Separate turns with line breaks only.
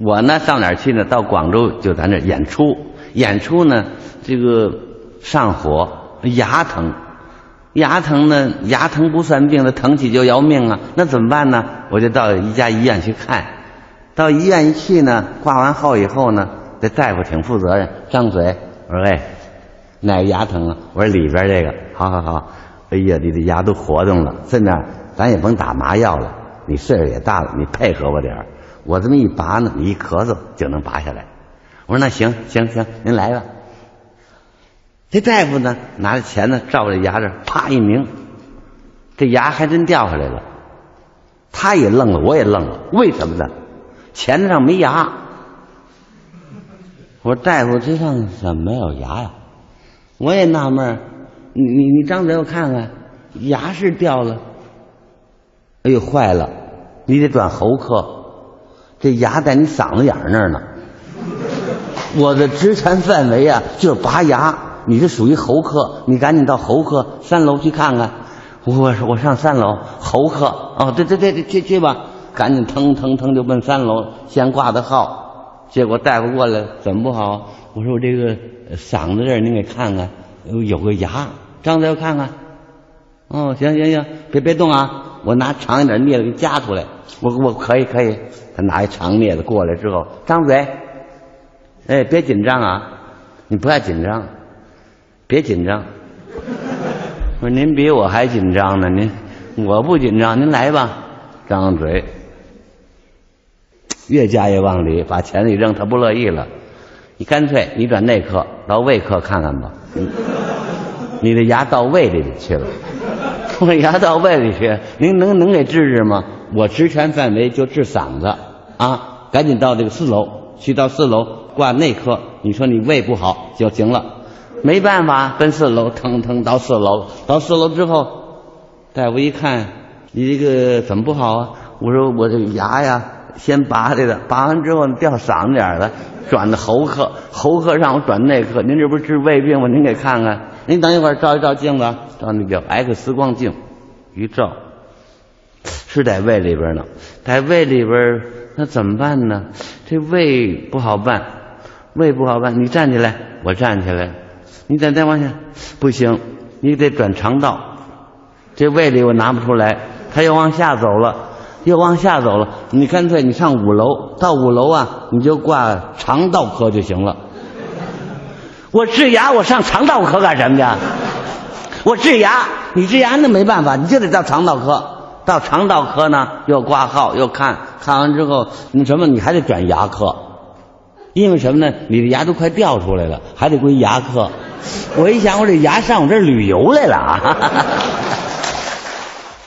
我呢上哪儿去呢？到广州就在那儿演出，演出呢这个上火，牙疼，牙疼呢牙疼不算病，那疼起就要命啊！那怎么办呢？我就到一家医院去看，到医院一去呢，挂完号以后呢，这大夫挺负责任，张嘴，我说哎，哪个牙疼啊？我说里边这个，好好好，哎呀，你的牙都活动了，这面咱也甭打麻药了，你岁数也大了，你配合我点儿我这么一拔呢，你一咳嗽就能拔下来。我说那行行行，您来吧。这大夫呢，拿着钳子照着牙这啪一拧，这牙还真掉下来了。他也愣了，我也愣了，为什么呢？钳子上没牙。我说大夫，这上怎么没有牙呀？我也纳闷，你你你张嘴我看看，牙是掉了。哎呦，坏了，你得转喉科。这牙在你嗓子眼儿那儿呢。我的职权范围啊，就是拔牙。你这属于喉科，你赶紧到喉科三楼去看看。我我上三楼喉科哦，对对对对，去去吧，赶紧腾腾腾就奔三楼，先挂的号。结果大夫过来，怎么不好？我说我这个嗓子这儿您给看看，有个牙，张嘴我看看。哦，行行行，别别动啊，我拿长一点镊子给夹出来。我我可以可以。他拿一长镊子过来之后，张嘴，哎，别紧张啊，你不要紧张，别紧张。我说您比我还紧张呢，您我不紧张，您来吧，张嘴，越加越往里，把钱一扔，他不乐意了。你干脆你转内科，到胃科看看吧。你的牙到胃里去了，我牙到胃里去，您能能给治治吗？我职权范围就治嗓子。啊，赶紧到这个四楼去，到四楼挂内科。你说你胃不好就行了，没办法，奔四楼，腾腾到四楼。到四楼之后，大夫一看，你这个怎么不好啊？我说我这个牙呀，先拔来的，拔完之后掉嗓子眼了，转的喉科，喉科让我转内科。您这不是治胃病吗？您给看看。您等一会儿照一照镜子，照那叫 X 光镜，一照，是在胃里边呢，在胃里边。那怎么办呢？这胃不好办，胃不好办。你站起来，我站起来。你再再往下，不行，你得转肠道。这胃里我拿不出来，他又往下走了，又往下走了。你干脆你上五楼，到五楼啊，你就挂肠道科就行了。我治牙，我上肠道科干什么去？我治牙，你治牙那没办法，你就得到肠道科。到肠道科呢，又挂号又看看完之后，你什么你还得转牙科，因为什么呢？你的牙都快掉出来了，还得归牙科。我一想，我这牙上我这旅游来了啊！